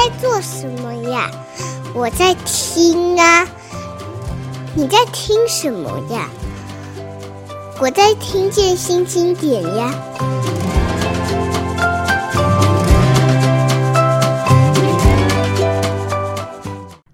在做什么呀？我在听啊。你在听什么呀？我在听见新经典呀。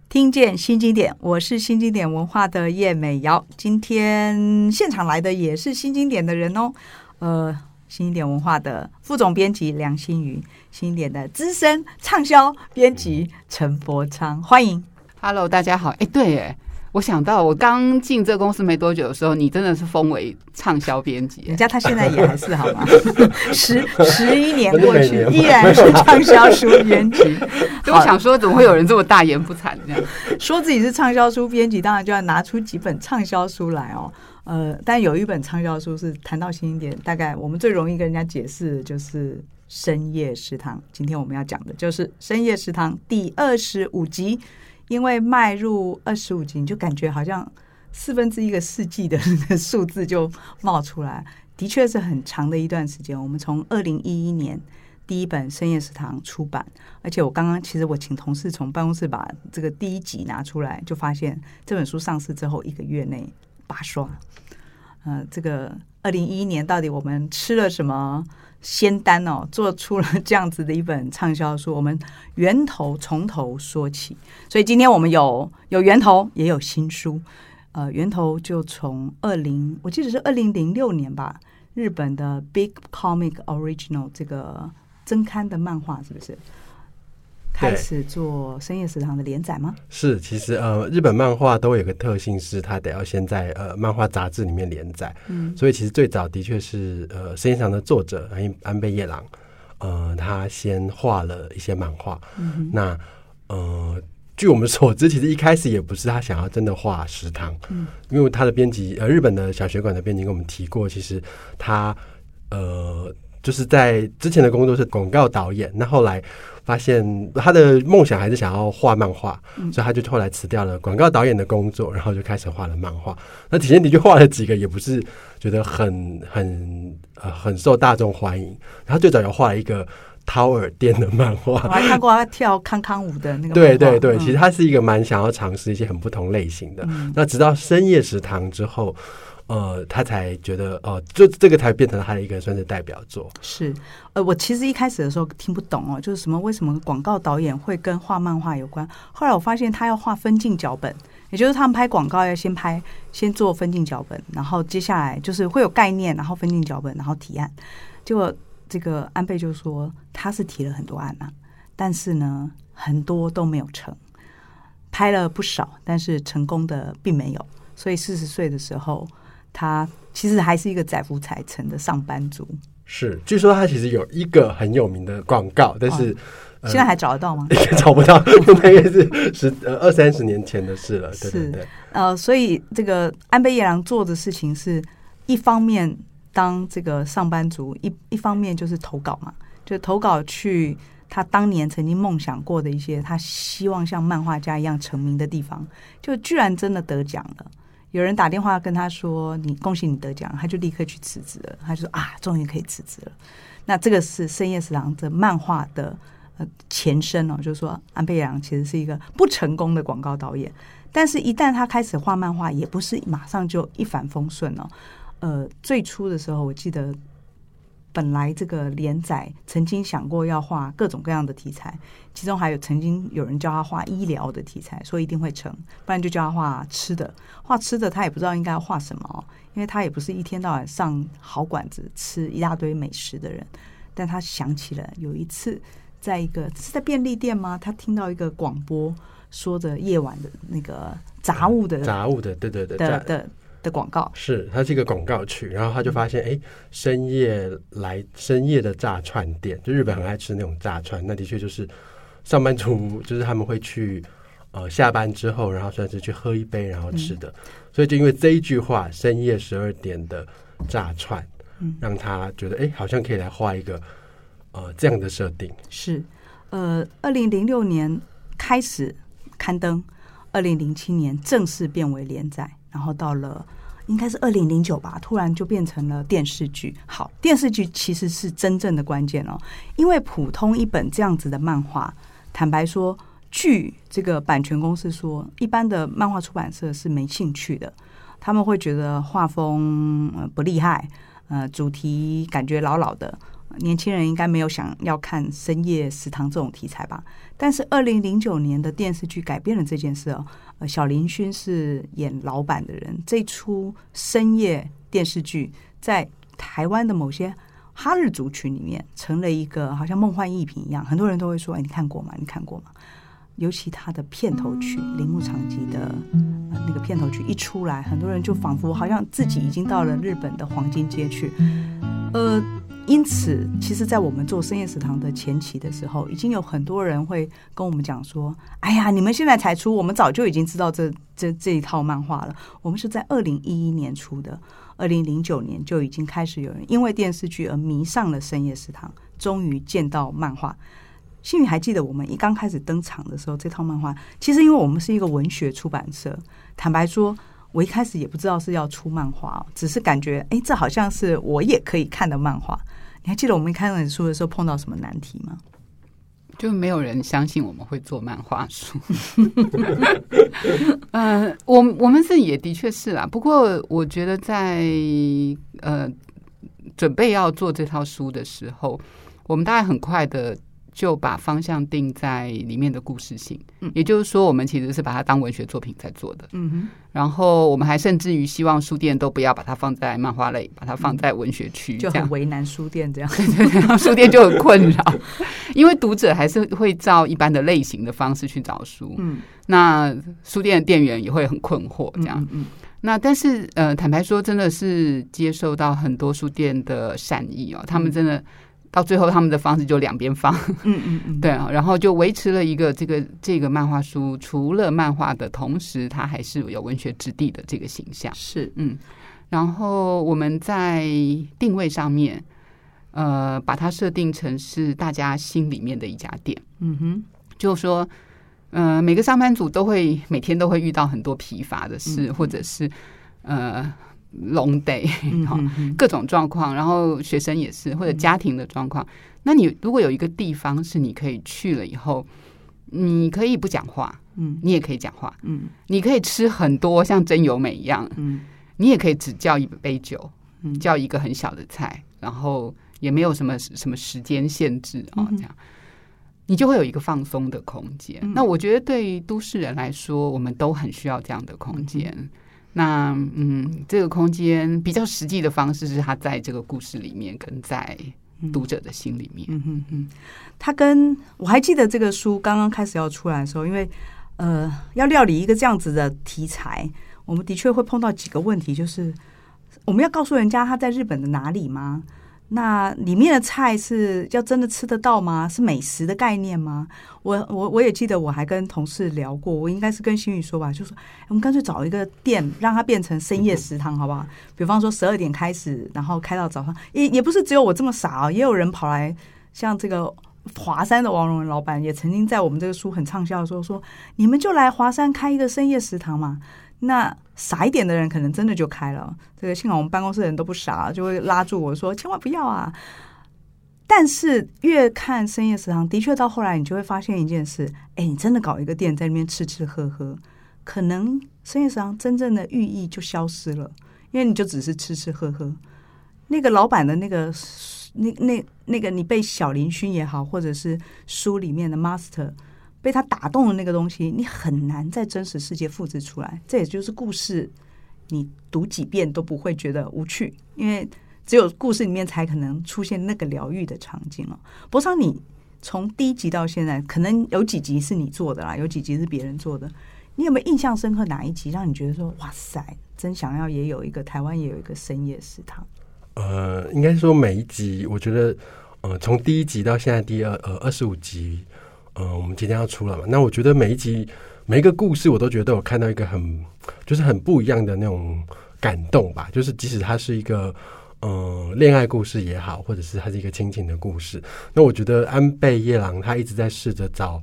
听见新经典，我是新经典文化的叶美瑶。今天现场来的也是新经典的人哦，呃。新一点文化的副总编辑梁新宇，新一点的资深畅销编辑陈伯昌，欢迎。Hello，大家好。哎，对，哎，我想到我刚进这公司没多久的时候，你真的是封为畅销编辑。人家他现在也还是好吗？十十一年过去，依然是畅销书编辑。我想说，怎么会有人这么大言不惭这样？说自己是畅销书编辑，当然就要拿出几本畅销书来哦。呃，但有一本畅销书是谈到新经典，大概我们最容易跟人家解释的就是《深夜食堂》。今天我们要讲的就是《深夜食堂》第二十五集，因为迈入二十五集，你就感觉好像四分之一个世纪的数字就冒出来，的确是很长的一段时间。我们从二零一一年第一本《深夜食堂》出版，而且我刚刚其实我请同事从办公室把这个第一集拿出来，就发现这本书上市之后一个月内。八刷，呃，这个二零一一年到底我们吃了什么仙丹哦，做出了这样子的一本畅销书。我们源头从头说起，所以今天我们有有源头，也有新书。呃，源头就从二零，我记得是二零零六年吧，日本的 Big Comic Original 这个增刊的漫画，是不是？开始做深夜食堂的连载吗？是，其实呃，日本漫画都有个特性，是它得要先在呃漫画杂志里面连载。嗯，所以其实最早的确是呃深夜食堂的作者安安倍夜郎，呃，他先画了一些漫画。嗯，那呃，据我们所知，其实一开始也不是他想要真的画食堂。嗯，因为他的编辑呃，日本的小学馆的编辑跟我们提过，其实他呃就是在之前的工作是广告导演，那后来。发现他的梦想还是想要画漫画，所以他就后来辞掉了广告导演的工作，然后就开始画了漫画。那体现的确画了几个，也不是觉得很很呃很受大众欢迎。他最早有画了一个掏耳店的漫画，我还看过他跳康康舞的那个。对对对，其实他是一个蛮想要尝试一些很不同类型的。那直到深夜食堂之后。呃，他才觉得哦、呃，就这个才变成他的一个算是代表作。是，呃，我其实一开始的时候听不懂哦，就是什么为什么广告导演会跟画漫画有关？后来我发现他要画分镜脚本，也就是他们拍广告要先拍，先做分镜脚本，然后接下来就是会有概念，然后分镜脚本，然后提案。结果这个安倍就说他是提了很多案啊，但是呢，很多都没有成，拍了不少，但是成功的并没有。所以四十岁的时候。他其实还是一个载福载沉的上班族。是，据说他其实有一个很有名的广告，但是、哦呃、现在还找得到吗？找不到，大概是十呃 二三十年前的事了。对对对。呃，所以这个安倍夜郎做的事情是一方面当这个上班族，一一方面就是投稿嘛，就投稿去他当年曾经梦想过的一些他希望像漫画家一样成名的地方，就居然真的得奖了。有人打电话跟他说：“你恭喜你得奖。”他就立刻去辞职了。他就说：“啊，终于可以辞职了。”那这个是深夜食堂的漫画的呃前身哦，就是说安倍洋其实是一个不成功的广告导演，但是一旦他开始画漫画，也不是马上就一帆风顺哦。呃，最初的时候，我记得。本来这个连载曾经想过要画各种各样的题材，其中还有曾经有人叫他画医疗的题材，说一定会成，不然就叫他画吃的。画吃的他也不知道应该要画什么，因为他也不是一天到晚上好馆子吃一大堆美食的人。但他想起了有一次，在一个是在便利店吗？他听到一个广播说着夜晚的那个杂物的杂物的，对对对的的。的广告。是，它是一个广告曲，然后他就发现，哎、嗯，深夜来深夜的炸串店，就日本很爱吃那种炸串，那的确就是上班族，就是他们会去呃下班之后，然后算是去喝一杯，然后吃的，嗯、所以就因为这一句话，深夜十二点的炸串，嗯，让他觉得，哎，好像可以来画一个呃这样的设定。是，呃，二零零六年开始刊登，二零零七年正式变为连载，然后到了。应该是二零零九吧，突然就变成了电视剧。好，电视剧其实是真正的关键哦，因为普通一本这样子的漫画，坦白说，据这个版权公司说，一般的漫画出版社是没兴趣的，他们会觉得画风不厉害，呃，主题感觉老老的。年轻人应该没有想要看深夜食堂这种题材吧？但是二零零九年的电视剧改变了这件事哦。呃，小林薰是演老板的人，这出深夜电视剧在台湾的某些哈日族群里面成了一个好像梦幻逸品一样，很多人都会说：“哎，你看过吗？你看过吗？”尤其他的片头曲《铃木长吉》的那个片头曲一出来，很多人就仿佛好像自己已经到了日本的黄金街去，呃。因此，其实，在我们做深夜食堂的前期的时候，已经有很多人会跟我们讲说：“哎呀，你们现在才出，我们早就已经知道这这这一套漫画了。我们是在二零一一年出的，二零零九年就已经开始有人因为电视剧而迷上了深夜食堂，终于见到漫画。心里还记得我们一刚开始登场的时候，这套漫画其实因为我们是一个文学出版社，坦白说，我一开始也不知道是要出漫画，只是感觉哎，这好像是我也可以看的漫画。”你还记得我们看那本书的时候碰到什么难题吗？就没有人相信我们会做漫画书。嗯，我我们自己也的确是啦。不过我觉得在呃准备要做这套书的时候，我们大概很快的。就把方向定在里面的故事性，嗯，也就是说，我们其实是把它当文学作品在做的，嗯哼。然后我们还甚至于希望书店都不要把它放在漫画类，把它放在文学区，就很为难书店这样，对 对对，书店就很困扰，因为读者还是会照一般的类型的方式去找书，嗯，那书店的店员也会很困惑，这样，嗯，那但是呃，坦白说，真的是接受到很多书店的善意哦，他们真的。到最后，他们的方式就两边放，嗯嗯嗯，对啊，然后就维持了一个这个这个漫画书，除了漫画的同时，它还是有文学质地的这个形象，是。嗯。然后我们在定位上面，呃，把它设定成是大家心里面的一家店，嗯哼，就说，呃，每个上班族都会每天都会遇到很多疲乏的事，嗯、或者是呃。Long day，好，各种状况，然后学生也是，或者家庭的状况。那你如果有一个地方是你可以去了以后，你可以不讲话，嗯，你也可以讲话，嗯，你可以吃很多像真由美一样，嗯，你也可以只叫一杯酒，嗯，叫一个很小的菜，然后也没有什么什么时间限制啊，这样，你就会有一个放松的空间。那我觉得对于都市人来说，我们都很需要这样的空间。那嗯，这个空间比较实际的方式是他在这个故事里面，跟在读者的心里面。嗯嗯嗯，他跟我还记得这个书刚刚开始要出来的时候，因为呃，要料理一个这样子的题材，我们的确会碰到几个问题，就是我们要告诉人家他在日本的哪里吗？那里面的菜是要真的吃得到吗？是美食的概念吗？我我我也记得，我还跟同事聊过，我应该是跟新宇说吧，就说我们干脆找一个店，让它变成深夜食堂，好不好？比方说十二点开始，然后开到早上，也也不是只有我这么傻啊，也有人跑来，像这个华山的王荣文老板，也曾经在我们这个书很畅销的时候说，你们就来华山开一个深夜食堂嘛。那傻一点的人可能真的就开了，这个幸好我们办公室的人都不傻，就会拉住我说千万不要啊。但是越看深夜食堂，的确到后来你就会发现一件事，哎，你真的搞一个店在那边吃吃喝喝，可能深夜食堂真正的寓意就消失了，因为你就只是吃吃喝喝。那个老板的那个那那那个你被小林薰也好，或者是书里面的 master。被他打动的那个东西，你很难在真实世界复制出来。这也就是故事，你读几遍都不会觉得无趣，因为只有故事里面才可能出现那个疗愈的场景哦。博昌，你从第一集到现在，可能有几集是你做的啦，有几集是别人做的。你有没有印象深刻哪一集让你觉得说，哇塞，真想要也有一个台湾也有一个深夜食堂？呃，应该说每一集，我觉得，呃，从第一集到现在第二呃二十五集。嗯、我们今天要出了嘛？那我觉得每一集每一个故事，我都觉得我看到一个很就是很不一样的那种感动吧。就是即使它是一个嗯恋爱故事也好，或者是它是一个亲情的故事，那我觉得安倍夜郎他一直在试着找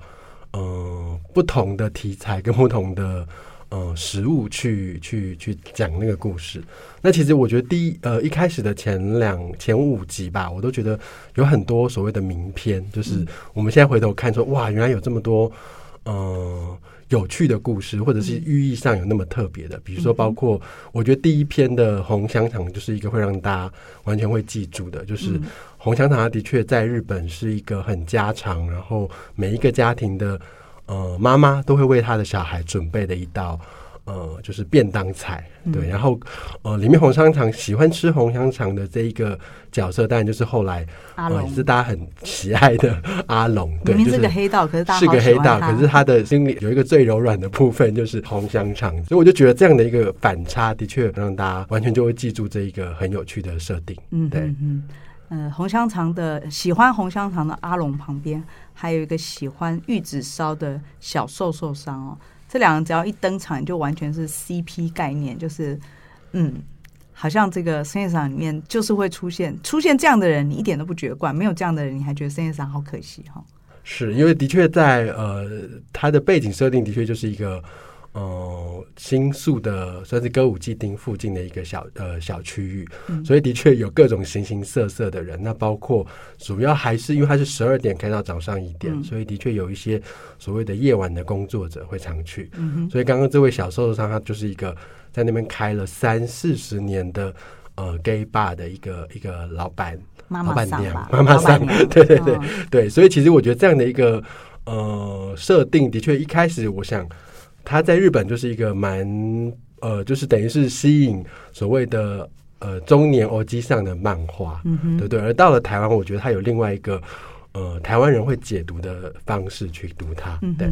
嗯、呃、不同的题材跟不同的呃实物去去去讲那个故事。那其实我觉得第一呃一开始的前两前五集吧，我都觉得有很多所谓的名篇，就是我们现在回头看说，哇，原来有这么多嗯。呃有趣的故事，或者是寓意上有那么特别的，比如说，包括我觉得第一篇的红香肠就是一个会让大家完全会记住的，就是红香肠，它的确在日本是一个很家常，然后每一个家庭的呃妈妈都会为他的小孩准备的一道。呃，就是便当菜，对，然后呃，里面红香肠喜欢吃红香肠的这一个角色，当然就是后来阿龙、呃，是大家很喜爱的 阿龙。对，明明是个黑道，可是大家是个黑道，可是他的心里有一个最柔软的部分，就是红香肠。所以我就觉得这样的一个反差，的确让大家完全就会记住这一个很有趣的设定。嗯，对，嗯，呃，红香肠的喜欢红香肠的阿龙旁边，还有一个喜欢玉子烧的小瘦受伤哦。这两个只要一登场，就完全是 CP 概念，就是嗯，好像这个深夜场里面就是会出现出现这样的人，你一点都不觉得怪；没有这样的人，你还觉得深夜场好可惜哈。是因为的确在呃，他的背景设定的确就是一个。呃，新宿的算是歌舞伎町附近的一个小呃小区域，嗯、所以的确有各种形形色色的人。那包括主要还是因为它是十二点开到早上一点，嗯、所以的确有一些所谓的夜晚的工作者会常去。嗯、所以刚刚这位小受受伤，他就是一个在那边开了三四十年的呃 gay bar 的一个一个老板妈妈老板娘妈妈桑，对对 对、哦、对。所以其实我觉得这样的一个呃设定，的确一开始我想。他在日本就是一个蛮呃，就是等于是吸引所谓的呃中年欧基上的漫画，嗯哼，对对。而到了台湾，我觉得他有另外一个呃台湾人会解读的方式去读它，对。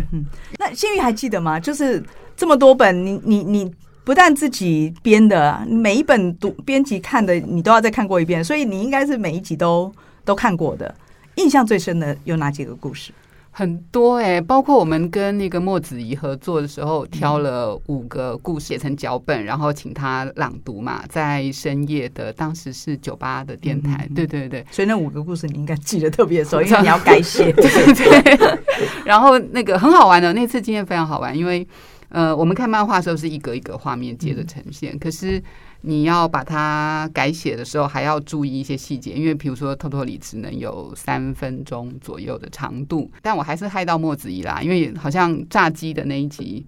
那新宇还记得吗？就是这么多本，你你你不但自己编的，每一本读编辑看的，你都要再看过一遍，所以你应该是每一集都都看过的。印象最深的有哪几个故事？很多哎、欸，包括我们跟那个莫子怡合作的时候，挑了五个故事写成脚本，然后请他朗读嘛，在深夜的当时是酒吧的电台，嗯、对对对，所以那五个故事你应该记得特别熟，因为你要改写，对对。然后那个很好玩的，那次经验非常好玩，因为呃，我们看漫画的时候是一格一格画面接着呈现，嗯、可是。你要把它改写的时候，还要注意一些细节，因为比如说《偷偷里》只能有三分钟左右的长度，但我还是害到莫子怡啦，因为好像炸鸡的那一集，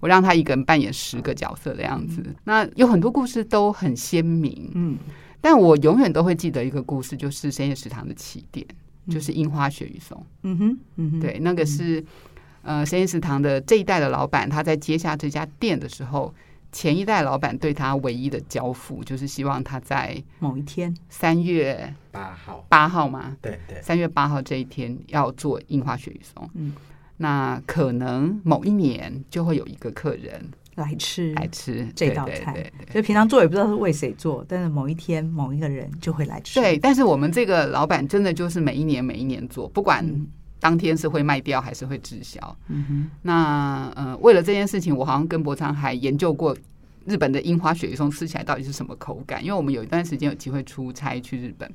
我让他一个人扮演十个角色的样子。嗯、那有很多故事都很鲜明，嗯，但我永远都会记得一个故事，就是深夜食堂的起点，就是樱花鳕鱼松。嗯哼，嗯哼，对，那个是呃深夜食堂的这一代的老板，他在接下这家店的时候。前一代老板对他唯一的交付，就是希望他在某一天，三月八号，八号嘛，对对，三月八号这一天要做樱花鳕鱼松。嗯，那可能某一年就会有一个客人来吃来吃这道菜，所以平常做也不知道是为谁做，但是某一天某一个人就会来吃。对，但是我们这个老板真的就是每一年每一年做，不管。当天是会卖掉还是会滞销？嗯哼。那呃，为了这件事情，我好像跟博昌还研究过日本的樱花鳕鱼松吃起来到底是什么口感，因为我们有一段时间有机会出差去日本。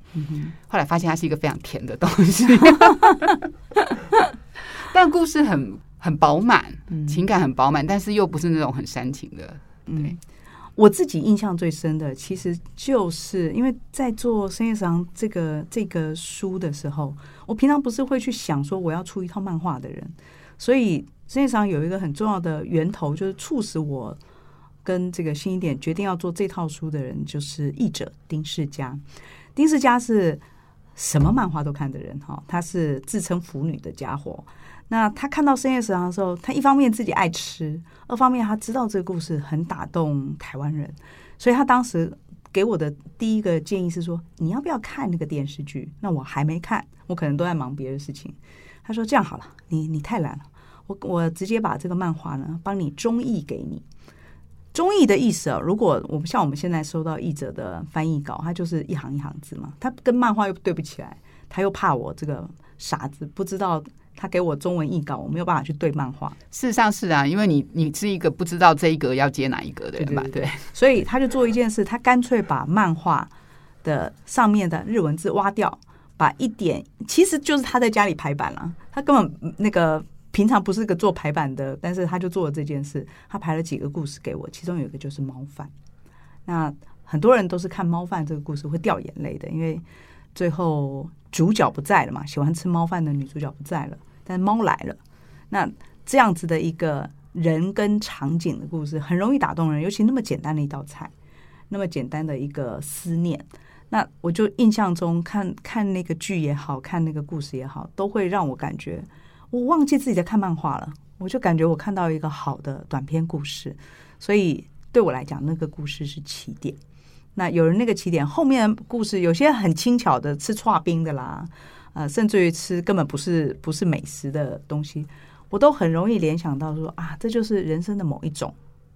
后来发现它是一个非常甜的东西，但故事很很饱满，情感很饱满，但是又不是那种很煽情的，对。嗯我自己印象最深的，其实就是因为在做深夜食堂这个这个书的时候，我平常不是会去想说我要出一套漫画的人，所以深夜食堂有一个很重要的源头，就是促使我跟这个新一点决定要做这套书的人，就是译者丁世佳。丁世佳是什么漫画都看的人哈，他是自称腐女的家伙。那他看到深夜食堂的时候，他一方面自己爱吃，二方面他知道这个故事很打动台湾人，所以他当时给我的第一个建议是说：“你要不要看那个电视剧？”那我还没看，我可能都在忙别的事情。他说：“这样好了，你你太懒了，我我直接把这个漫画呢帮你中译给你。中译的意思啊，如果我们像我们现在收到译者的翻译稿，他就是一行一行字嘛，他跟漫画又对不起来，他又怕我这个傻子不知道。”他给我中文译稿，我没有办法去对漫画。事实上是啊，因为你你是一个不知道这一格要接哪一格的人嘛，对，对，对，对，所以他就做一件事，他干脆把漫画的上面的日文字挖掉，把一点其实就是他在家里排版了，他根本那个平常不是个做排版的，但是他就做了这件事，他排了几个故事给我，其中有一个就是猫饭。那很多人都是看猫饭这个故事会掉眼泪的，因为最后主角不在了嘛，喜欢吃猫饭的女主角不在了，但猫来了。那这样子的一个人跟场景的故事很容易打动人，尤其那么简单的一道菜，那么简单的一个思念。那我就印象中看看那个剧也好看那个故事也好，都会让我感觉。我忘记自己在看漫画了，我就感觉我看到一个好的短篇故事，所以对我来讲，那个故事是起点。那有人那个起点后面故事有些很轻巧的吃剉冰的啦，呃，甚至于吃根本不是不是美食的东西，我都很容易联想到说啊，这就是人生的某一种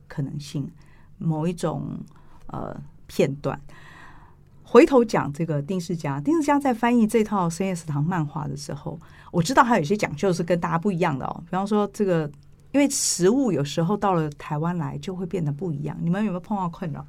可能性，某一种呃片段。回头讲这个丁世佳，丁世佳在翻译这套深夜食堂漫画的时候，我知道他有些讲究是跟大家不一样的哦。比方说，这个因为食物有时候到了台湾来就会变得不一样。你们有没有碰到困扰？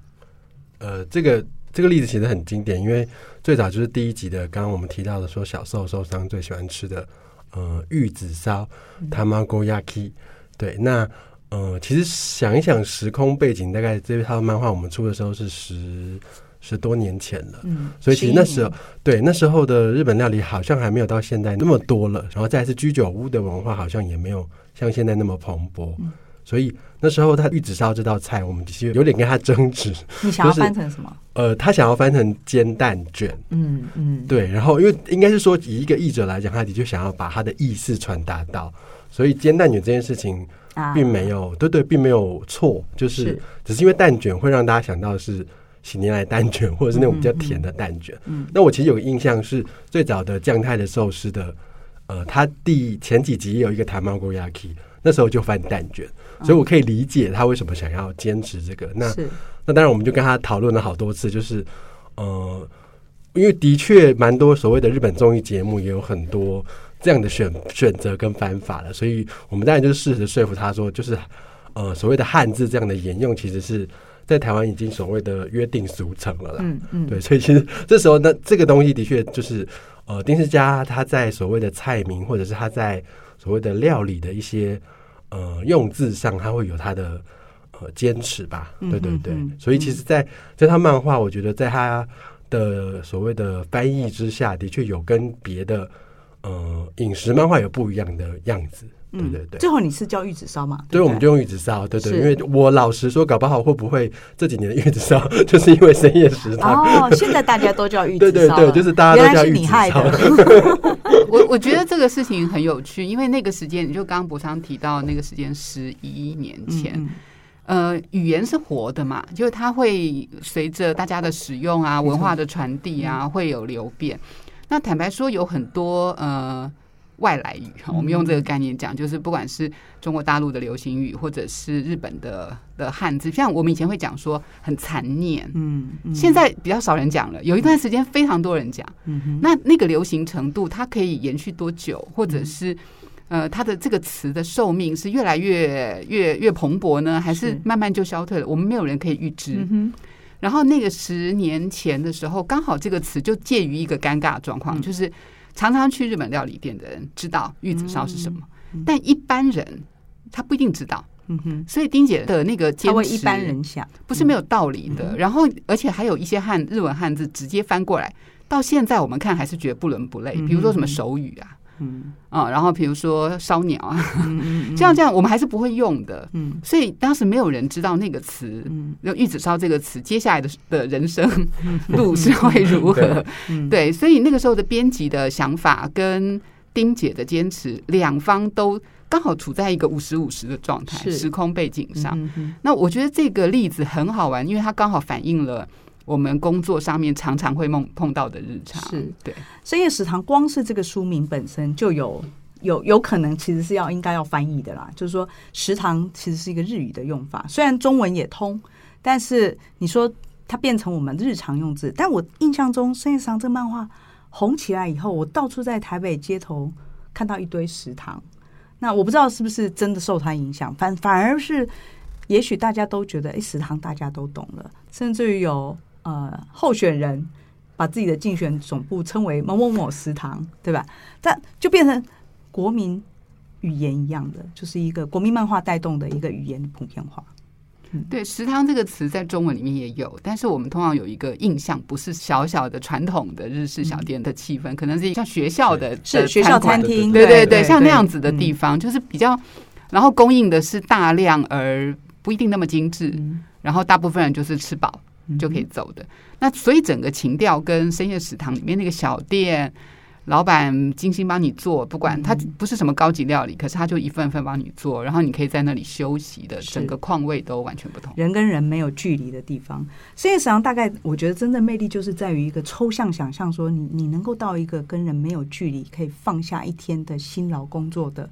呃，这个这个例子其实很经典，因为最早就是第一集的，刚刚我们提到的说小受受伤最喜欢吃的呃玉子烧 Tamagoyaki。对，那呃其实想一想时空背景，大概这套漫画我们出的时候是十。十多年前了，嗯，所以其实那时候对那时候的日本料理好像还没有到现在那么多了，然后再是居酒屋的文化好像也没有像现在那么蓬勃，嗯、所以那时候他玉子烧这道菜，我们其实有点跟他争执。你想要翻成什么？呃，他想要翻成煎蛋卷，嗯嗯，对。然后因为应该是说以一个译者来讲，他的确想要把他的意思传达到，所以煎蛋卷这件事情并没有、啊、对对，并没有错，就是，是只是因为蛋卷会让大家想到是。喜年来蛋卷，或者是那种比较甜的蛋卷。嗯，嗯，那我其实有个印象是最早的酱太的寿司的，呃，他第前几集有一个 Tamagoyaki，那时候就翻蛋卷，所以我可以理解他为什么想要坚持这个。嗯、那那当然，我们就跟他讨论了好多次，就是呃，因为的确蛮多所谓的日本综艺节目也有很多这样的选选择跟翻法了，所以我们当然就是试着说服他说，就是呃，所谓的汉字这样的沿用其实是。在台湾已经所谓的约定俗成了啦，嗯嗯，对，所以其实这时候呢，这个东西的确就是，呃，丁世家他在所谓的菜名或者是他在所谓的料理的一些呃用字上，他会有他的呃坚持吧，对对对，所以其实，在这套漫画，我觉得在他的所谓的翻译之下，的确有跟别的呃饮食漫画有不一样的样子。对对对，最后你是叫玉子烧嘛？对，我们就用玉子烧。对对，因为我老实说，搞不好会不会这几年的玉子烧，就是因为深夜食堂。哦，现在大家都叫玉子烧。对对对，就是大家都叫玉子烧。我我觉得这个事情很有趣，因为那个时间，你就刚刚博昌提到那个时间，十一年前，呃，语言是活的嘛，就是它会随着大家的使用啊，文化的传递啊，会有流变。那坦白说，有很多呃。外来语，我们用这个概念讲，就是不管是中国大陆的流行语，或者是日本的的汉字，像我们以前会讲说很残念，嗯，现在比较少人讲了。有一段时间非常多人讲，嗯，那那个流行程度，它可以延续多久，或者是呃，它的这个词的寿命是越来越越越蓬勃呢，还是慢慢就消退了？我们没有人可以预知。然后那个十年前的时候，刚好这个词就介于一个尴尬状况，就是。常常去日本料理店的人知道玉子烧是什么，但一般人他不一定知道。嗯哼，所以丁姐的那个坚持，一般人想不是没有道理的。嗯、然后，而且还有一些汉日文汉字直接翻过来，到现在我们看还是觉得不伦不类。比如说什么手语啊。嗯啊，然后比如说烧鸟啊，这样这样，我们还是不会用的。嗯，所以当时没有人知道那个词，嗯，玉子烧这个词，接下来的的人生路是会如何？对，所以那个时候的编辑的想法跟丁姐的坚持，两方都刚好处在一个五十五十的状态，时空背景上。那我觉得这个例子很好玩，因为它刚好反映了。我们工作上面常常会梦碰到的日常是对深夜食堂，光是这个书名本身就有有有可能其实是要应该要翻译的啦。就是说，食堂其实是一个日语的用法，虽然中文也通，但是你说它变成我们日常用字。但我印象中，深夜食堂这个漫画红起来以后，我到处在台北街头看到一堆食堂。那我不知道是不是真的受它影响，反反而是也许大家都觉得，哎，食堂大家都懂了，甚至于有。呃，候选人把自己的竞选总部称为某某某食堂，对吧？但就变成国民语言一样的，就是一个国民漫画带动的一个语言普遍化。嗯、对，食堂这个词在中文里面也有，但是我们通常有一个印象，不是小小的传统的日式小店的气氛，嗯、可能是像学校的是学校餐厅，对对对，像那样子的地方，嗯、就是比较，然后供应的是大量而不一定那么精致，嗯、然后大部分人就是吃饱就可以走的。嗯、那所以整个情调跟深夜食堂里面那个小店。老板精心帮你做，不管他不是什么高级料理，嗯、可是他就一份份帮你做，然后你可以在那里休息的，整个况味都完全不同。人跟人没有距离的地方，深夜食堂大概我觉得真正魅力就是在于一个抽象想象，说你你能够到一个跟人没有距离，可以放下一天的辛劳工作的。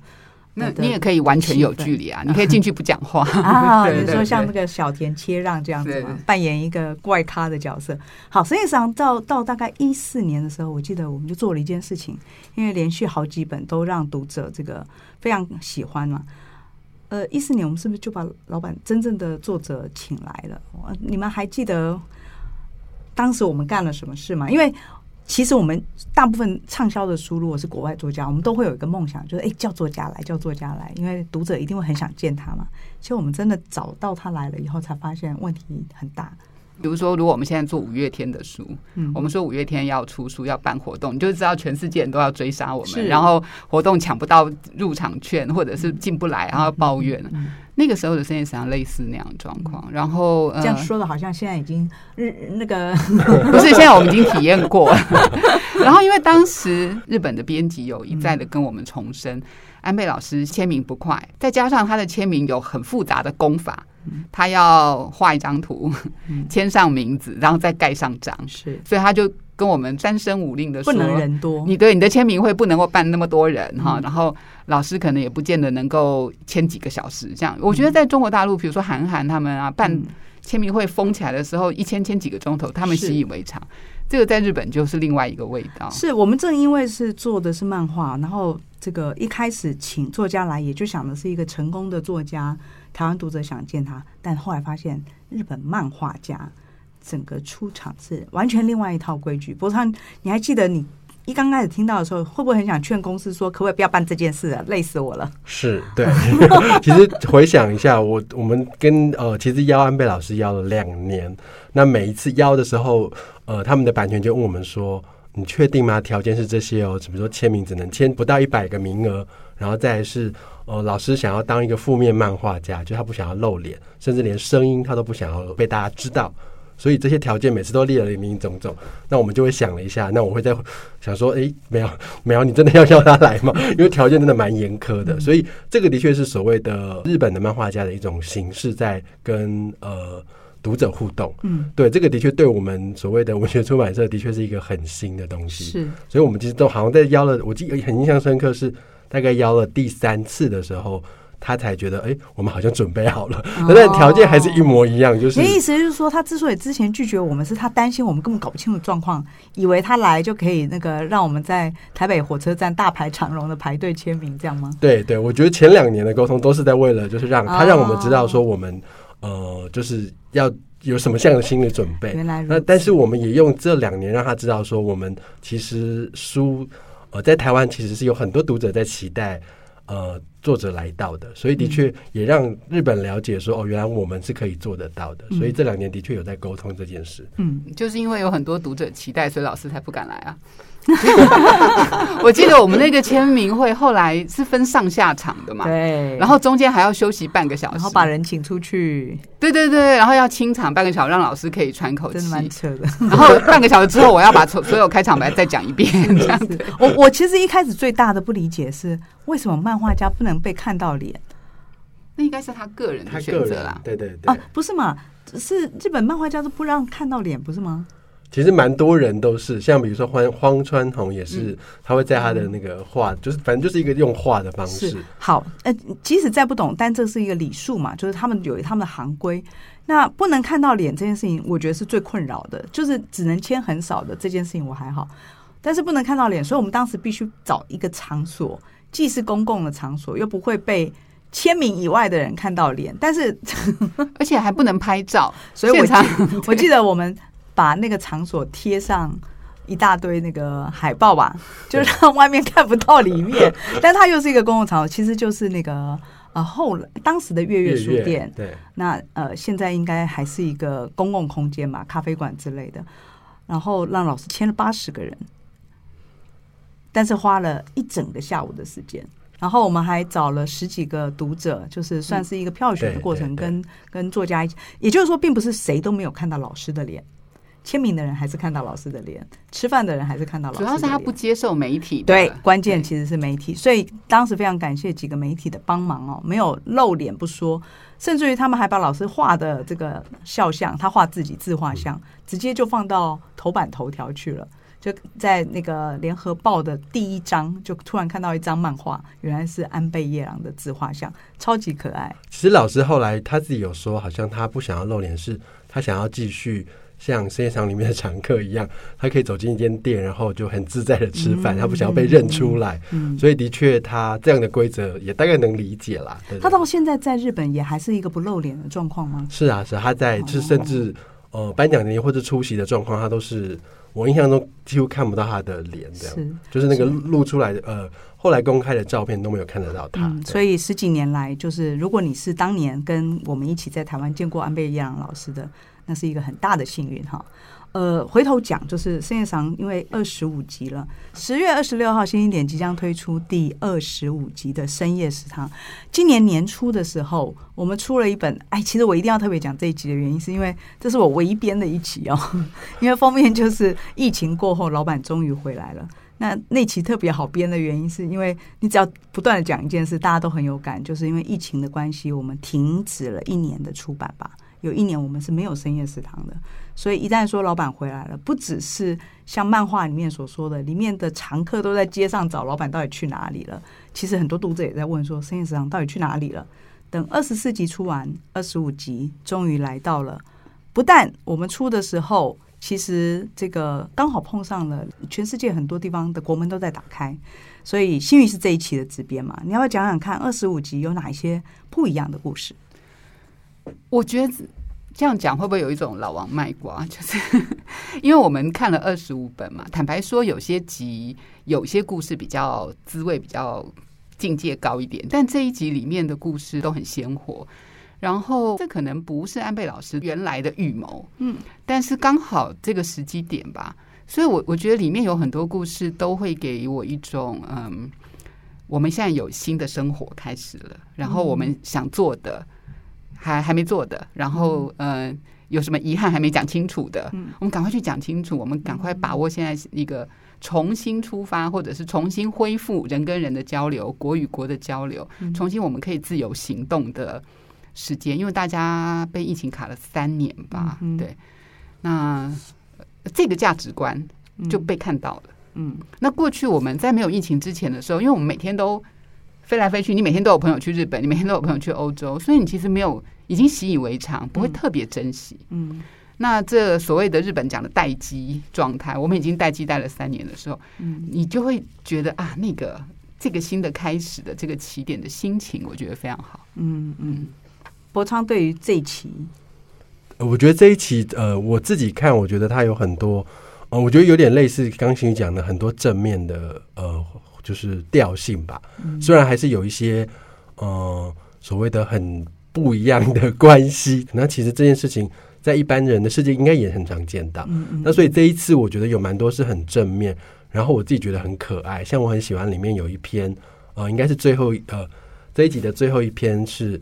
那你也可以完全有距离啊！你可以进去不讲话 啊，比如说像那个小田切让这样子嘛，扮演一个怪咖的角色。好，实际上到到大概一四年的时候，我记得我们就做了一件事情，因为连续好几本都让读者这个非常喜欢嘛。呃，一四年我们是不是就把老板真正的作者请来了？你们还记得当时我们干了什么事吗？因为其实我们大部分畅销的书，如果是国外作家，我们都会有一个梦想，就是哎，叫作家来，叫作家来，因为读者一定会很想见他嘛。其实我们真的找到他来了以后，才发现问题很大。比如说，如果我们现在做五月天的书，嗯，我们说五月天要出书要办活动，你就知道全世界人都要追杀我们，然后活动抢不到入场券，或者是进不来，然后抱怨。嗯嗯那个时候的深夜食堂类似那样的状况，然后、呃、这样说的好像现在已经日那个 不是，现在我们已经体验过了。然后因为当时日本的编辑有一再的跟我们重申，嗯、安倍老师签名不快，再加上他的签名有很复杂的功法，嗯、他要画一张图，签上名字，然后再盖上章，是，所以他就。跟我们三声五令的说，不能人多。你对你的签名会不能够办那么多人哈，然后老师可能也不见得能够签几个小时这样。我觉得在中国大陆，比如说韩寒他们啊，办签名会封起来的时候，一签签几个钟头，他们习以为常。这个在日本就是另外一个味道。是我们正因为是做的是漫画，然后这个一开始请作家来，也就想的是一个成功的作家，台湾读者想见他，但后来发现日本漫画家。整个出场是完全另外一套规矩。不过他，你还记得你一刚开始听到的时候，会不会很想劝公司说，可不可以不要办这件事啊？累死我了。是对。其实回想一下，我我们跟呃，其实邀安倍老师邀了两年。那每一次邀的时候，呃，他们的版权就问我们说：“你确定吗？条件是这些哦，比如说签名只能签不到一百个名额，然后再是呃，老师想要当一个负面漫画家，就他不想要露脸，甚至连声音他都不想要被大家知道。”所以这些条件每次都列了林林总总，那我们就会想了一下，那我会在想说，哎，没有 没有，你真的要叫他来吗？因为条件真的蛮严苛的，所以这个的确是所谓的日本的漫画家的一种形式，在跟呃读者互动。嗯，对，这个的确对我们所谓的文学出版社的确是一个很新的东西。是，所以我们其实都好像在邀了，我记得很印象深刻是大概邀了第三次的时候。他才觉得，哎、欸，我们好像准备好了，哦、但条件还是一模一样。就是，你的意思就是说，他之所以之前拒绝我们，是他担心我们根本搞不清楚状况，以为他来就可以那个让我们在台北火车站大排长龙的排队签名，这样吗？对对，我觉得前两年的沟通都是在为了，就是让他让我们知道说我们、哦、呃，就是要有什么样的心理准备。原来那但是我们也用这两年让他知道说，我们其实书呃在台湾其实是有很多读者在期待。呃，作者来到的，所以的确也让日本了解说，嗯、哦，原来我们是可以做得到的。嗯、所以这两年的确有在沟通这件事。嗯，就是因为有很多读者期待，所以老师才不敢来啊。我记得我们那个签名会后来是分上下场的嘛，对，然后中间还要休息半个小时，然后把人请出去，对对对，然后要清场半个小时，让老师可以喘口气，真的蛮扯的。然后半个小时之后，我要把所所有开场白再讲一遍，这样子。我我其实一开始最大的不理解是，为什么漫画家不能被看到脸？那应该是他个人的选择啦，对对对，啊，不是嘛？是日本漫画家都不让看到脸，不是吗？其实蛮多人都是，像比如说荒荒川弘也是，嗯、他会在他的那个画，嗯、就是反正就是一个用画的方式。好，呃，即使再不懂，但这是一个礼数嘛，就是他们有他们的行规。那不能看到脸这件事情，我觉得是最困扰的，就是只能签很少的这件事情我还好，但是不能看到脸，所以我们当时必须找一个场所，既是公共的场所，又不会被签名以外的人看到脸，但是 而且还不能拍照，所以我记我记得我们。把那个场所贴上一大堆那个海报吧，就让外面看不到里面。但它又是一个公共场所，其实就是那个呃后来当时的月月书店。对，那呃现在应该还是一个公共空间嘛，咖啡馆之类的。然后让老师签了八十个人，但是花了一整个下午的时间。然后我们还找了十几个读者，就是算是一个票选的过程，跟跟作家一起。也就是说，并不是谁都没有看到老师的脸，签名的人还是看到老师的脸，吃饭的人还是看到老师的脸。主要是他不接受媒体，对，关键其实是媒体。所以当时非常感谢几个媒体的帮忙哦，没有露脸不说，甚至于他们还把老师画的这个肖像，他画自己自画像，直接就放到头版头条去了。就在那个联合报的第一章，就突然看到一张漫画，原来是安倍夜郎的自画像，超级可爱。其实老师后来他自己有说，好像他不想要露脸，是他想要继续像生意场里面的常客一样，他可以走进一间店，然后就很自在的吃饭，嗯、他不想要被认出来。嗯、所以的确，他这样的规则也大概能理解啦。他到现在在日本也还是一个不露脸的状况吗？是啊，是他在，就是甚至、哦、呃颁奖典礼或者出席的状况，他都是。我印象中几乎看不到他的脸，这样是就是那个露出来的呃，后来公开的照片都没有看得到他。嗯，所以十几年来，就是如果你是当年跟我们一起在台湾见过安倍一郎老师的，那是一个很大的幸运哈。呃，回头讲，就是深夜场因为二十五集了，十月二十六号，新经典即将推出第二十五集的深夜食堂。今年年初的时候，我们出了一本，哎，其实我一定要特别讲这一集的原因，是因为这是我唯一编的一集哦，因为封面就是疫情过后，老板终于回来了。那那期特别好编的原因，是因为你只要不断的讲一件事，大家都很有感，就是因为疫情的关系，我们停止了一年的出版吧。有一年我们是没有深夜食堂的，所以一旦说老板回来了，不只是像漫画里面所说的，里面的常客都在街上找老板到底去哪里了。其实很多读者也在问说，深夜食堂到底去哪里了？等二十四集出完，二十五集终于来到了。不但我们出的时候，其实这个刚好碰上了全世界很多地方的国门都在打开，所以新宇是这一期的直编嘛，你要不要讲讲看二十五集有哪一些不一样的故事？我觉得这样讲会不会有一种老王卖瓜？就是因为我们看了二十五本嘛，坦白说，有些集有些故事比较滋味比较境界高一点，但这一集里面的故事都很鲜活。然后这可能不是安倍老师原来的预谋，嗯，但是刚好这个时机点吧，所以我我觉得里面有很多故事都会给我一种嗯，我们现在有新的生活开始了，然后我们想做的。还还没做的，然后嗯、呃，有什么遗憾还没讲清楚的，嗯、我们赶快去讲清楚。我们赶快把握现在一个重新出发，或者是重新恢复人跟人的交流，国与国的交流，重新我们可以自由行动的时间。因为大家被疫情卡了三年吧，嗯、对，那这个价值观就被看到了。嗯，那过去我们在没有疫情之前的时候，因为我们每天都飞来飞去，你每天都有朋友去日本，你每天都有朋友去欧洲，所以你其实没有。已经习以为常，不会特别珍惜。嗯，嗯，那这所谓的日本讲的待机状态，我们已经待机待了三年的时候，嗯，你就会觉得啊，那个这个新的开始的这个起点的心情，我觉得非常好。嗯嗯，博昌对于这一期，我觉得这一期呃，我自己看，我觉得它有很多，呃，我觉得有点类似刚新宇讲的很多正面的呃，就是调性吧。嗯，虽然还是有一些呃所谓的很。不一样的关系，那其实这件事情在一般人的世界应该也很常见到。嗯嗯，那所以这一次我觉得有蛮多是很正面，然后我自己觉得很可爱。像我很喜欢里面有一篇，呃，应该是最后呃这一集的最后一篇是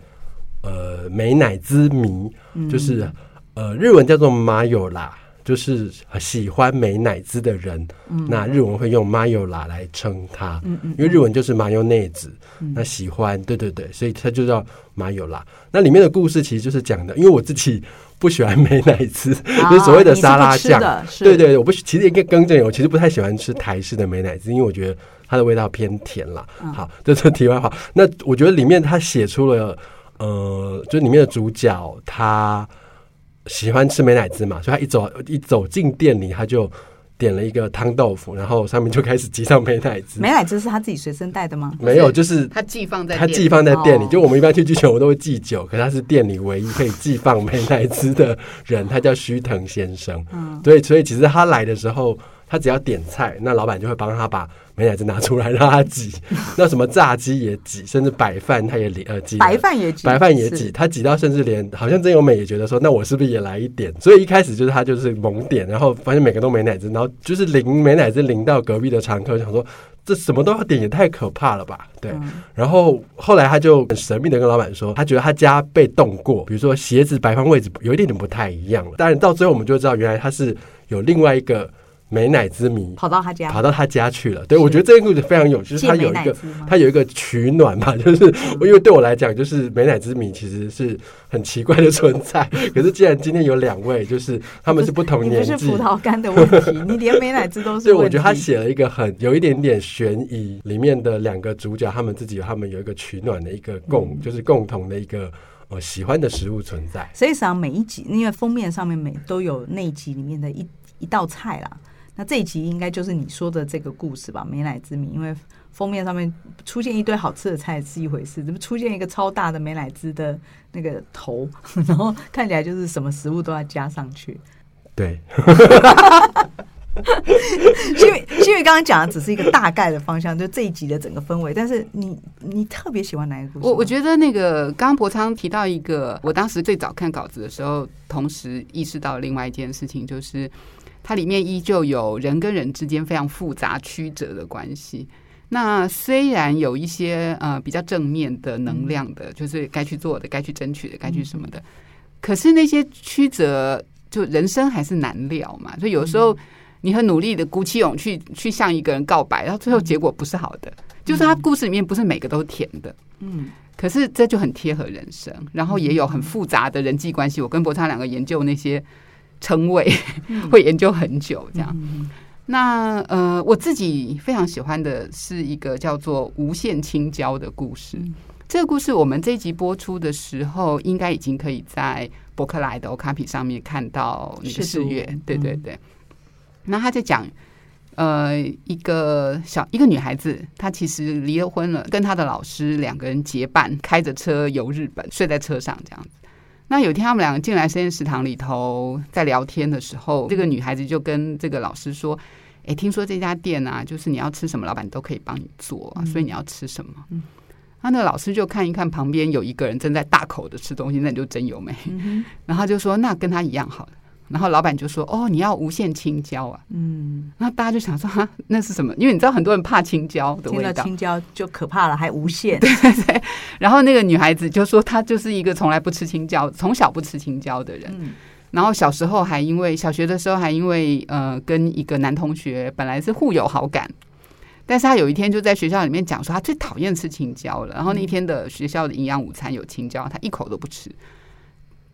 呃美乃滋迷，就是呃日文叫做马友啦。就是喜欢美乃滋的人，嗯、那日文会用マヨラ来称他，嗯嗯、因为日文就是マヨネーズ，嗯、那喜欢，对对对，所以他就叫マヨラ。那里面的故事其实就是讲的，因为我自己不喜欢美乃滋，啊、就是所谓的沙拉酱，对对对，我不其实应该更正，我其实不太喜欢吃台式的美乃滋，因为我觉得它的味道偏甜啦。嗯、好，这是题外话。那我觉得里面他写出了，呃，就里面的主角他。 喜欢吃美乃滋嘛，所以他一走一走进店里，他就点了一个汤豆腐，然后上面就开始挤上美乃滋。美乃滋是他自己随身带的吗？没有，就是他寄放在他寄放在店里。就我们一般去居酒屋都会寄酒，可是他是店里唯一可以寄放美乃滋的人，他叫须藤先生。嗯，对，所以其实他来的时候，他只要点菜，那老板就会帮他把美乃滋拿出来让他挤。那什么炸鸡也挤，甚至白饭他也呃挤，白饭也挤，白饭也挤。他挤到甚至连好像真由美也觉得说，那我是不是也来一点？所以一开始就是他就是猛点，然后发现每个都美乃滋，然后就是淋美乃滋淋到隔壁的常客，想说。这什么都要点，也太可怕了吧？对。嗯、然后后来他就很神秘的跟老板说，他觉得他家被动过，比如说鞋子摆放位置有一点点不太一样了。当然到最后我们就知道，原来他是有另外一个。美乃滋迷跑到他家，跑到他家去了。对，我觉得这个故事非常有趣，就是他有一个，他有一个取暖嘛，就是因为对我来讲，就是美乃滋迷其实是很奇怪的存在。可是既然今天有两位，就是他们是不同年纪，不是葡萄干的问题，你连美乃滋都是。对，我觉得他写了一个很有一点点悬疑，里面的两个主角，他们自己他们有一个取暖的一个共，就是共同的一个呃喜欢的食物存在。所以实际上每一集，因为封面上面每都有那一集里面的一一道菜啦。那这一集应该就是你说的这个故事吧？美乃滋米，因为封面上面出现一堆好吃的菜是一回事，怎么出现一个超大的美乃滋的那个头，然后看起来就是什么食物都要加上去。对，因为因为刚刚讲的只是一个大概的方向，就这一集的整个氛围。但是你你特别喜欢哪一个故事？我我觉得那个刚刚博昌提到一个，我当时最早看稿子的时候，同时意识到另外一件事情就是。它里面依旧有人跟人之间非常复杂曲折的关系。那虽然有一些呃比较正面的能量的，就是该去做的、该去争取的、该去什么的，可是那些曲折，就人生还是难料嘛。所以有时候你很努力的鼓起勇气去向一个人告白，然后最后结果不是好的，就是他故事里面不是每个都甜的。嗯，可是这就很贴合人生，然后也有很复杂的人际关系。我跟博昌两个研究那些。称谓会研究很久，这样。那呃，我自己非常喜欢的是一个叫做《无限青椒》的故事。这个故事我们这一集播出的时候，应该已经可以在博客来的 Okapi 上面看到那个试阅。对对对。那他在讲，呃，一个小一个女孩子，她其实离了婚了，跟她的老师两个人结伴开着车游日本，睡在车上这样子。那有一天，他们两个进来实验食堂里头，在聊天的时候，这个女孩子就跟这个老师说：“哎，听说这家店啊，就是你要吃什么，老板都可以帮你做啊，所以你要吃什么？”嗯，那那个老师就看一看旁边有一个人正在大口的吃东西，那你就真有美。然后他就说：“那跟他一样好了。”然后老板就说：“哦，你要无限青椒啊？”嗯，然后大家就想说：“哈，那是什么？”因为你知道很多人怕青椒的味道，青椒就可怕了，还无限。对对对。然后那个女孩子就说：“她就是一个从来不吃青椒，从小不吃青椒的人。嗯、然后小时候还因为小学的时候还因为呃跟一个男同学本来是互有好感，但是他有一天就在学校里面讲说他最讨厌吃青椒了。然后那天的学校的营养午餐有青椒，他一口都不吃。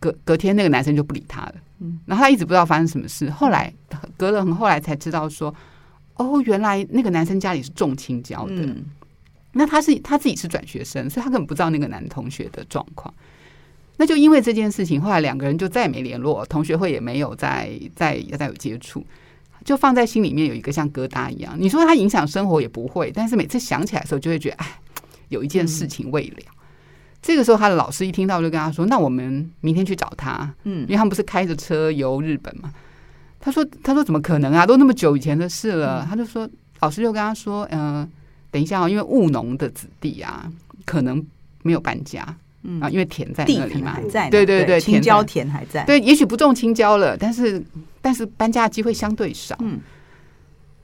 隔隔天那个男生就不理他了。”然后他一直不知道发生什么事，后来隔了很后来才知道说，哦，原来那个男生家里是重青椒的。嗯、那他是他自己是转学生，所以他根本不知道那个男同学的状况。那就因为这件事情，后来两个人就再也没联络，同学会也没有再再再有接触，就放在心里面有一个像疙瘩一样。你说他影响生活也不会，但是每次想起来的时候，就会觉得哎，有一件事情未了。嗯这个时候，他的老师一听到就跟他说：“那我们明天去找他。”嗯，因为他们不是开着车游日本嘛。他说：“他说怎么可能啊？都那么久以前的事了。”他就说：“老师就跟他说，嗯，等一下哦，因为务农的子弟啊，可能没有搬家，嗯啊，因为田在那里嘛，还在，对对对，青椒田还在，对，也许不种青椒了，但是但是搬家的机会相对少，嗯。”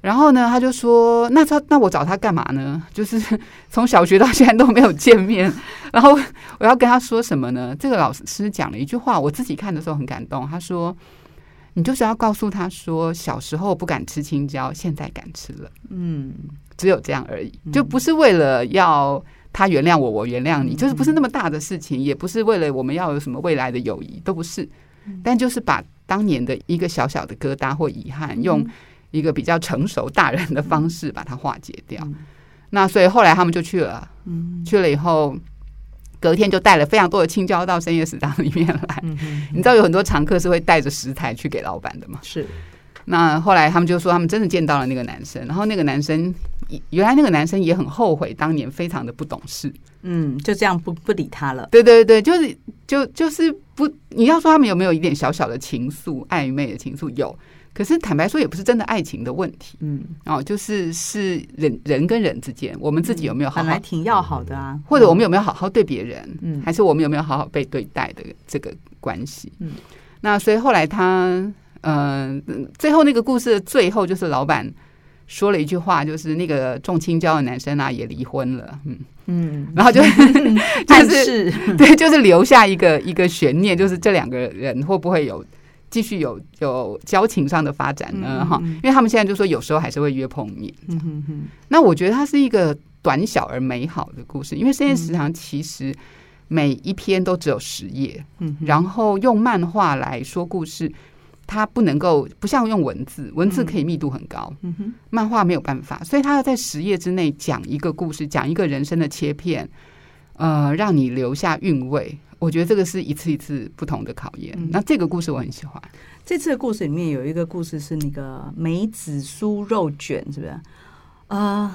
然后呢，他就说：“那他那我找他干嘛呢？就是从小学到现在都没有见面。然后我要跟他说什么呢？这个老师讲了一句话，我自己看的时候很感动。他说：‘你就是要告诉他说，小时候不敢吃青椒，现在敢吃了。’嗯，只有这样而已，就不是为了要他原谅我，我原谅你，就是不是那么大的事情，也不是为了我们要有什么未来的友谊，都不是。但就是把当年的一个小小的疙瘩或遗憾用。”一个比较成熟大人的方式把它化解掉，嗯、那所以后来他们就去了，嗯、去了以后，隔天就带了非常多的青椒到深夜食堂里面来。你知道有很多常客是会带着食材去给老板的吗？是。那后来他们就说他们真的见到了那个男生，然后那个男生原来那个男生也很后悔当年非常的不懂事，嗯，就这样不不理他了。对对对，就是就就是不，你要说他们有没有一点小小的情愫，暧昧的情愫有。可是坦白说，也不是真的爱情的问题。嗯，哦，就是是人人跟人之间，我们自己有没有好好，本来挺要好的啊，或者我们有没有好好对别人，嗯，还是我们有没有好好被对待的这个关系。嗯，那所以后来他，嗯、呃，最后那个故事的最后就是老板说了一句话，就是那个重青椒的男生啊也离婚了，嗯嗯，然后就 就是是对，就是留下一个一个悬念，就是这两个人会不会有。继续有有交情上的发展呢，哈、因为他们现在就说有时候还是会约碰面。嗯哼哼。那我觉得它是一个短小而美好的故事，因为深夜食堂其实每一篇都只有十页，嗯，然后用漫画来说故事，它不能够不像用文字，文字可以密度很高，嗯哼，漫画没有办法，所以它要在十页之内讲一个故事，讲一个人生的切片，呃，让你留下韵味。我觉得这个是一次一次不同的考验。嗯、那这个故事我很喜欢。这次的故事里面有一个故事是那个梅子酥肉卷，是不是？啊、uh,，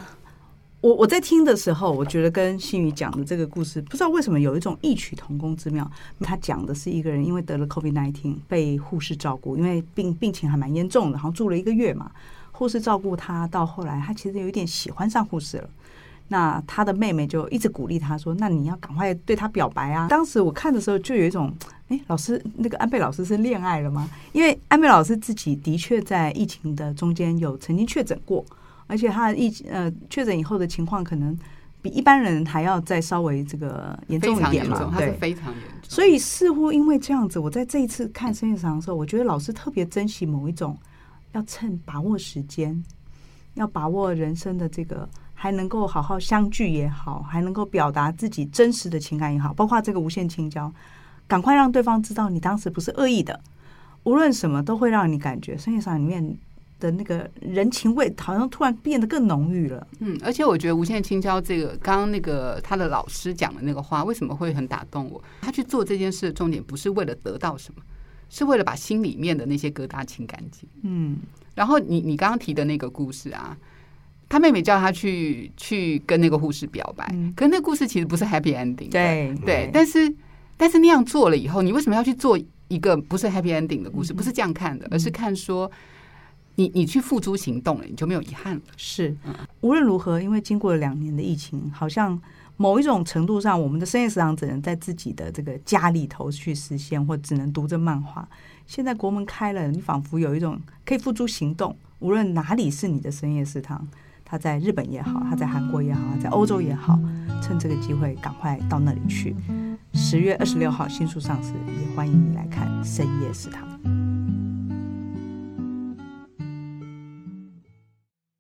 我我在听的时候，我觉得跟新宇讲的这个故事，不知道为什么有一种异曲同工之妙。他讲的是一个人因为得了 COVID-19 被护士照顾，因为病病情还蛮严重的，然后住了一个月嘛。护士照顾他，到后来他其实有一点喜欢上护士了。那他的妹妹就一直鼓励他说：“那你要赶快对他表白啊！”当时我看的时候就有一种，哎，老师那个安倍老师是恋爱了吗？因为安倍老师自己的确在疫情的中间有曾经确诊过，而且他的疫呃确诊以后的情况可能比一般人还要再稍微这个严重一点嘛，对，非常严重。所以似乎因为这样子，我在这一次看深夜食堂的时候，我觉得老师特别珍惜某一种，要趁把握时间，要把握人生的这个。还能够好好相聚也好，还能够表达自己真实的情感也好，包括这个无限青椒，赶快让对方知道你当时不是恶意的。无论什么，都会让你感觉深夜食堂里面的那个人情味，好像突然变得更浓郁了。嗯，而且我觉得无限青椒这个，刚刚那个他的老师讲的那个话，为什么会很打动我？他去做这件事的重点不是为了得到什么，是为了把心里面的那些疙瘩清干净。嗯，然后你你刚刚提的那个故事啊。他妹妹叫他去去跟那个护士表白，嗯、可是那个故事其实不是 happy ending 对。对对，但是但是那样做了以后，你为什么要去做一个不是 happy ending 的故事？嗯、不是这样看的，而是看说你你去付诸行动了，你就没有遗憾了。是，无论如何，因为经过了两年的疫情，好像某一种程度上，我们的深夜食堂只能在自己的这个家里头去实现，或只能读着漫画。现在国门开了，你仿佛有一种可以付诸行动，无论哪里是你的深夜食堂。他在日本也好，他在韩国也好，在欧洲也好，趁这个机会赶快到那里去。十月二十六号新书上市，也欢迎你来看《深夜食堂》。